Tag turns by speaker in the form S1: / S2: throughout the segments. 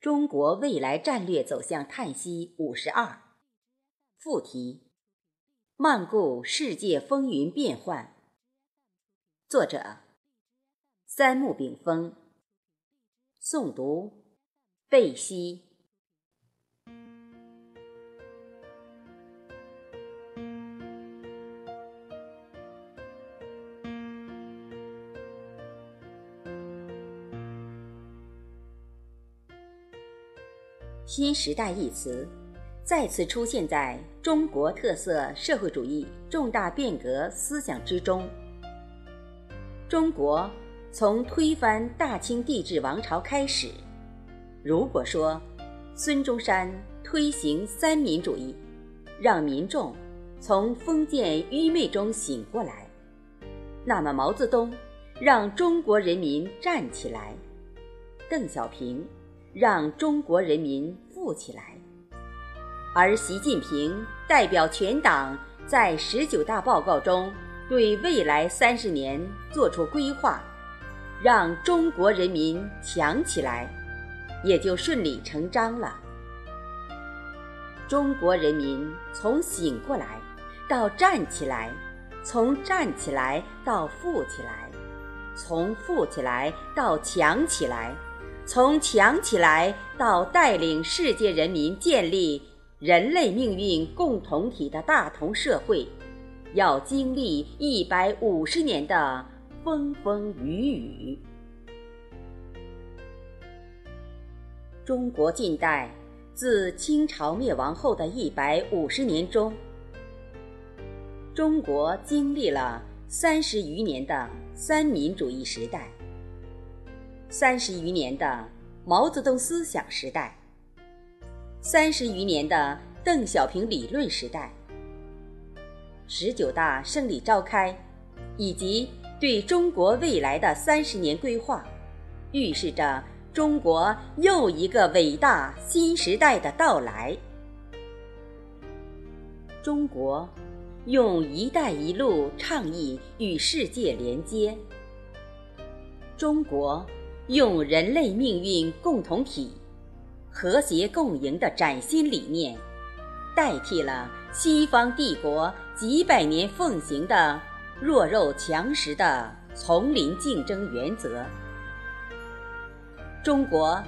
S1: 中国未来战略走向叹息五十二，副题：漫顾世界风云变幻。作者：三木炳峰。诵读：贝西。新时代一词再次出现在中国特色社会主义重大变革思想之中。中国从推翻大清帝制王朝开始，如果说孙中山推行三民主义，让民众从封建愚昧中醒过来，那么毛泽东让中国人民站起来，邓小平。让中国人民富起来，而习近平代表全党在十九大报告中对未来三十年作出规划，让中国人民强起来，也就顺理成章了。中国人民从醒过来到站起来，从站起来到富起来，从富起来到强起来。从强起来到带领世界人民建立人类命运共同体的大同社会，要经历一百五十年的风风雨雨。中国近代自清朝灭亡后的一百五十年中，中国经历了三十余年的三民主义时代。三十余年的毛泽东思想时代，三十余年的邓小平理论时代，十九大胜利召开，以及对中国未来的三十年规划，预示着中国又一个伟大新时代的到来。中国用“一带一路”倡议与世界连接，中国。用人类命运共同体、和谐共赢的崭新理念，代替了西方帝国几百年奉行的弱肉强食的丛林竞争原则。中国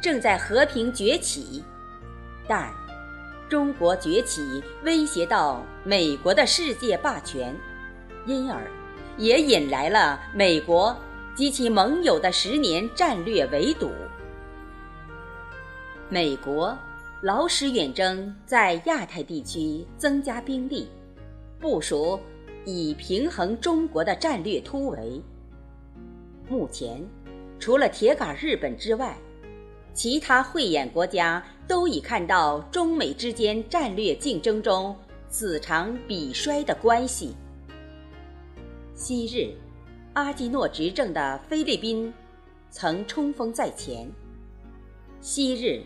S1: 正在和平崛起，但中国崛起威胁到美国的世界霸权，因而也引来了美国。及其盟友的十年战略围堵。美国劳师远征，在亚太地区增加兵力，部署以平衡中国的战略突围。目前，除了铁杆日本之外，其他慧眼国家都已看到中美之间战略竞争中此长彼衰的关系。昔日。阿基诺执政的菲律宾曾冲锋在前。昔日，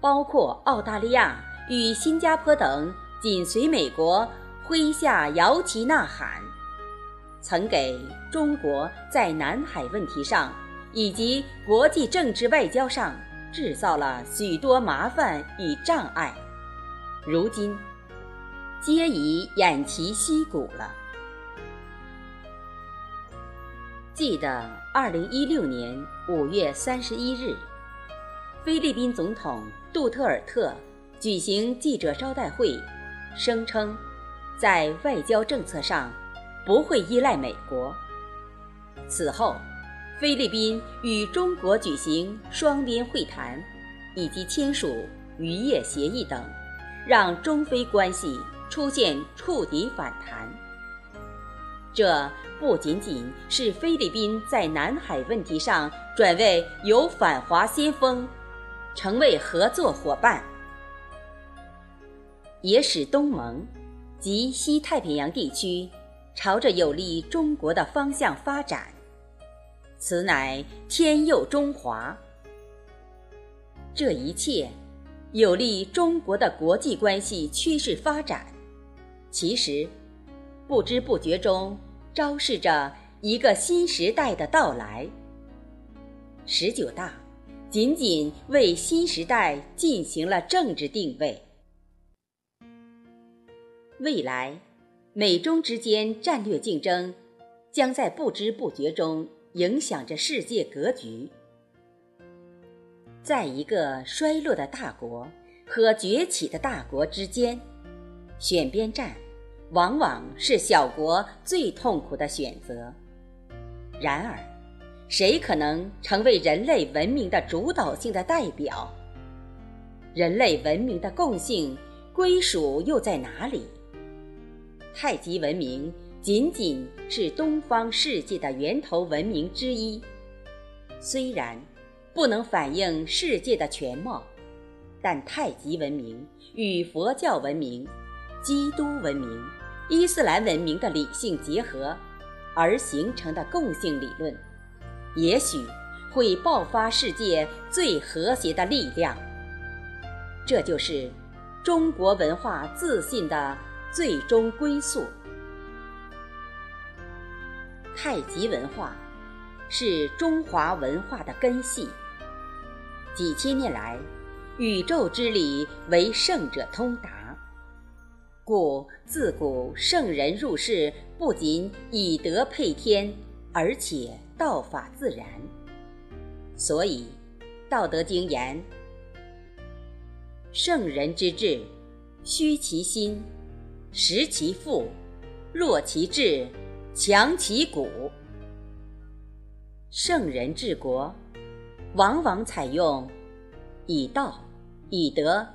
S1: 包括澳大利亚与新加坡等紧随美国麾下摇旗呐喊，曾给中国在南海问题上以及国际政治外交上制造了许多麻烦与障碍。如今，皆已偃旗息鼓了。记得二零一六年五月三十一日，菲律宾总统杜特尔特举行记者招待会，声称在外交政策上不会依赖美国。此后，菲律宾与中国举行双边会谈，以及签署渔业协议等，让中菲关系出现触底反弹。这。不仅仅是菲律宾在南海问题上转为由反华先锋，成为合作伙伴，也使东盟及西太平洋地区朝着有利中国的方向发展。此乃天佑中华。这一切有利中国的国际关系趋势发展，其实不知不觉中。昭示着一个新时代的到来。十九大仅仅为新时代进行了政治定位。未来，美中之间战略竞争将在不知不觉中影响着世界格局。在一个衰落的大国和崛起的大国之间，选边站，往往是小国最痛苦的选择。然而，谁可能成为人类文明的主导性的代表？人类文明的共性归属又在哪里？太极文明仅仅是东方世界的源头文明之一，虽然不能反映世界的全貌，但太极文明与佛教文明、基督文明、伊斯兰文明的理性结合。而形成的共性理论，也许会爆发世界最和谐的力量。这就是中国文化自信的最终归宿。太极文化是中华文化的根系，几千年来，宇宙之理为圣者通达。故自古圣人入世，不仅以德配天，而且道法自然。所以，《道德经》言：“圣人之治，虚其心，实其腹，弱其志，强其骨。”圣人治国，往往采用以道、以德。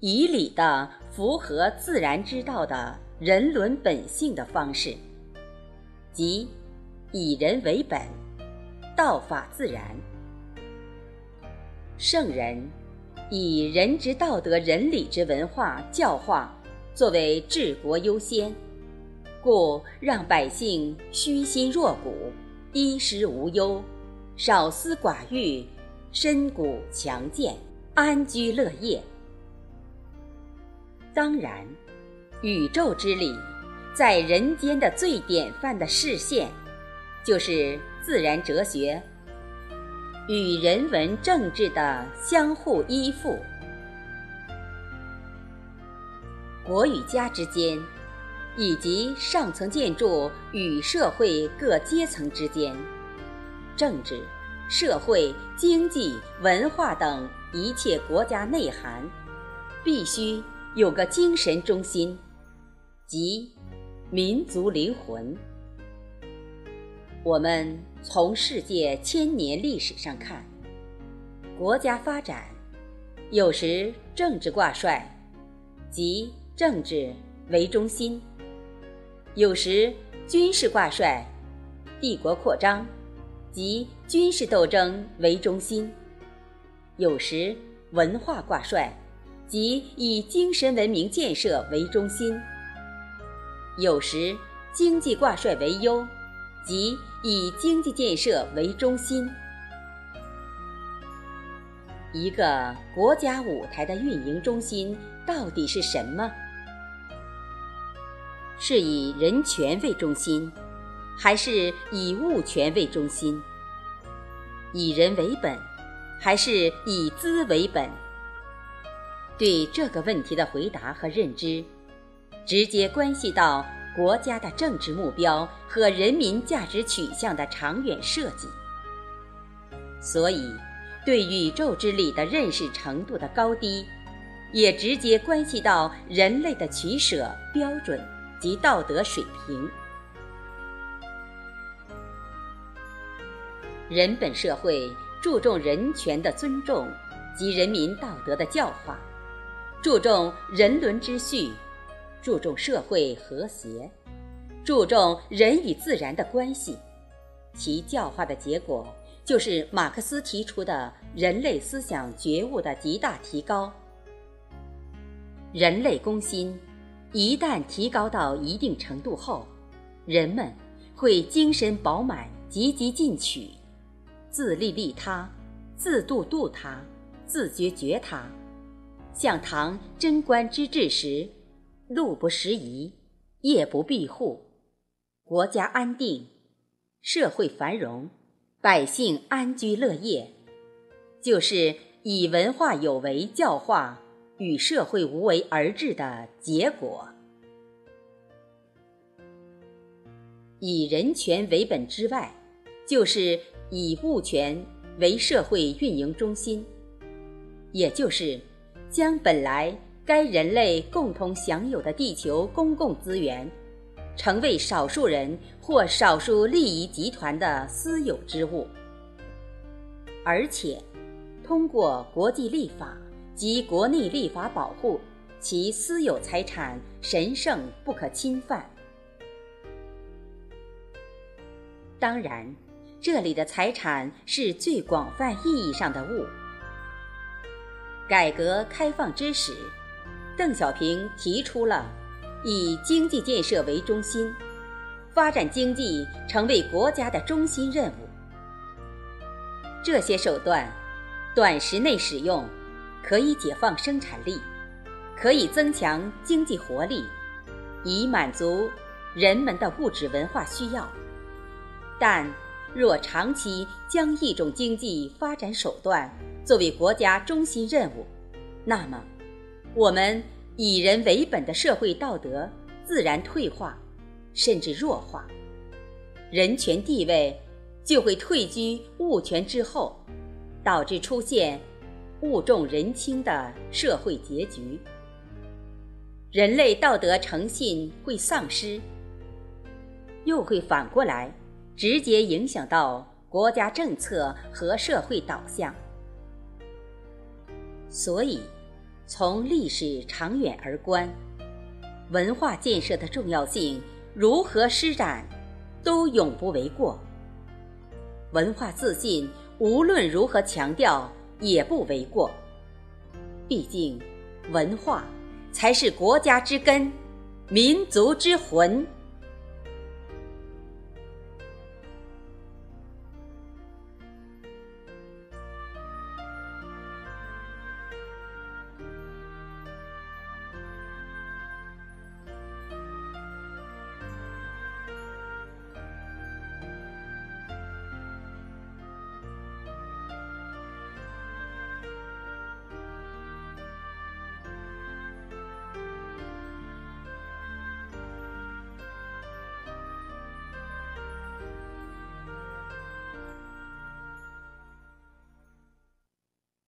S1: 以礼的符合自然之道的人伦本性的方式，即以人为本，道法自然。圣人以人之道德、仁礼之文化教化作为治国优先，故让百姓虚心若谷，衣食无忧，少思寡欲，身骨强健，安居乐业。当然，宇宙之理，在人间的最典范的视线，就是自然哲学与人文政治的相互依附。国与家之间，以及上层建筑与社会各阶层之间，政治、社会、经济、文化等一切国家内涵，必须。有个精神中心，即民族灵魂。我们从世界千年历史上看，国家发展有时政治挂帅，即政治为中心；有时军事挂帅，帝国扩张，即军事斗争为中心；有时文化挂帅。即以精神文明建设为中心，有时经济挂帅为优，即以经济建设为中心。一个国家舞台的运营中心到底是什么？是以人权为中心，还是以物权为中心？以人为本，还是以资为本？对这个问题的回答和认知，直接关系到国家的政治目标和人民价值取向的长远设计。所以，对宇宙之理的认识程度的高低，也直接关系到人类的取舍标准及道德水平。人本社会注重人权的尊重及人民道德的教化。注重人伦之序，注重社会和谐，注重人与自然的关系，其教化的结果就是马克思提出的人类思想觉悟的极大提高。人类公心一旦提高到一定程度后，人们会精神饱满、积极进取，自利利他，自度度他，自觉觉他。像唐贞观之治时，路不拾遗，夜不闭户，国家安定，社会繁荣，百姓安居乐业，就是以文化有为教化与社会无为而治的结果。以人权为本之外，就是以物权为社会运营中心，也就是将本来该人类共同享有的地球公共资源，成为少数人或少数利益集团的私有之物，而且通过国际立法及国内立法保护其私有财产神圣不可侵犯。当然，这里的财产是最广泛意义上的物。改革开放之时，邓小平提出了以经济建设为中心，发展经济成为国家的中心任务。这些手段，短时内使用，可以解放生产力，可以增强经济活力，以满足人们的物质文化需要。但若长期将一种经济发展手段作为国家中心任务，那么我们以人为本的社会道德自然退化，甚至弱化，人权地位就会退居物权之后，导致出现物重人轻的社会结局，人类道德诚信会丧失，又会反过来。直接影响到国家政策和社会导向，所以从历史长远而观，文化建设的重要性如何施展，都永不为过。文化自信无论如何强调也不为过，毕竟文化才是国家之根，民族之魂。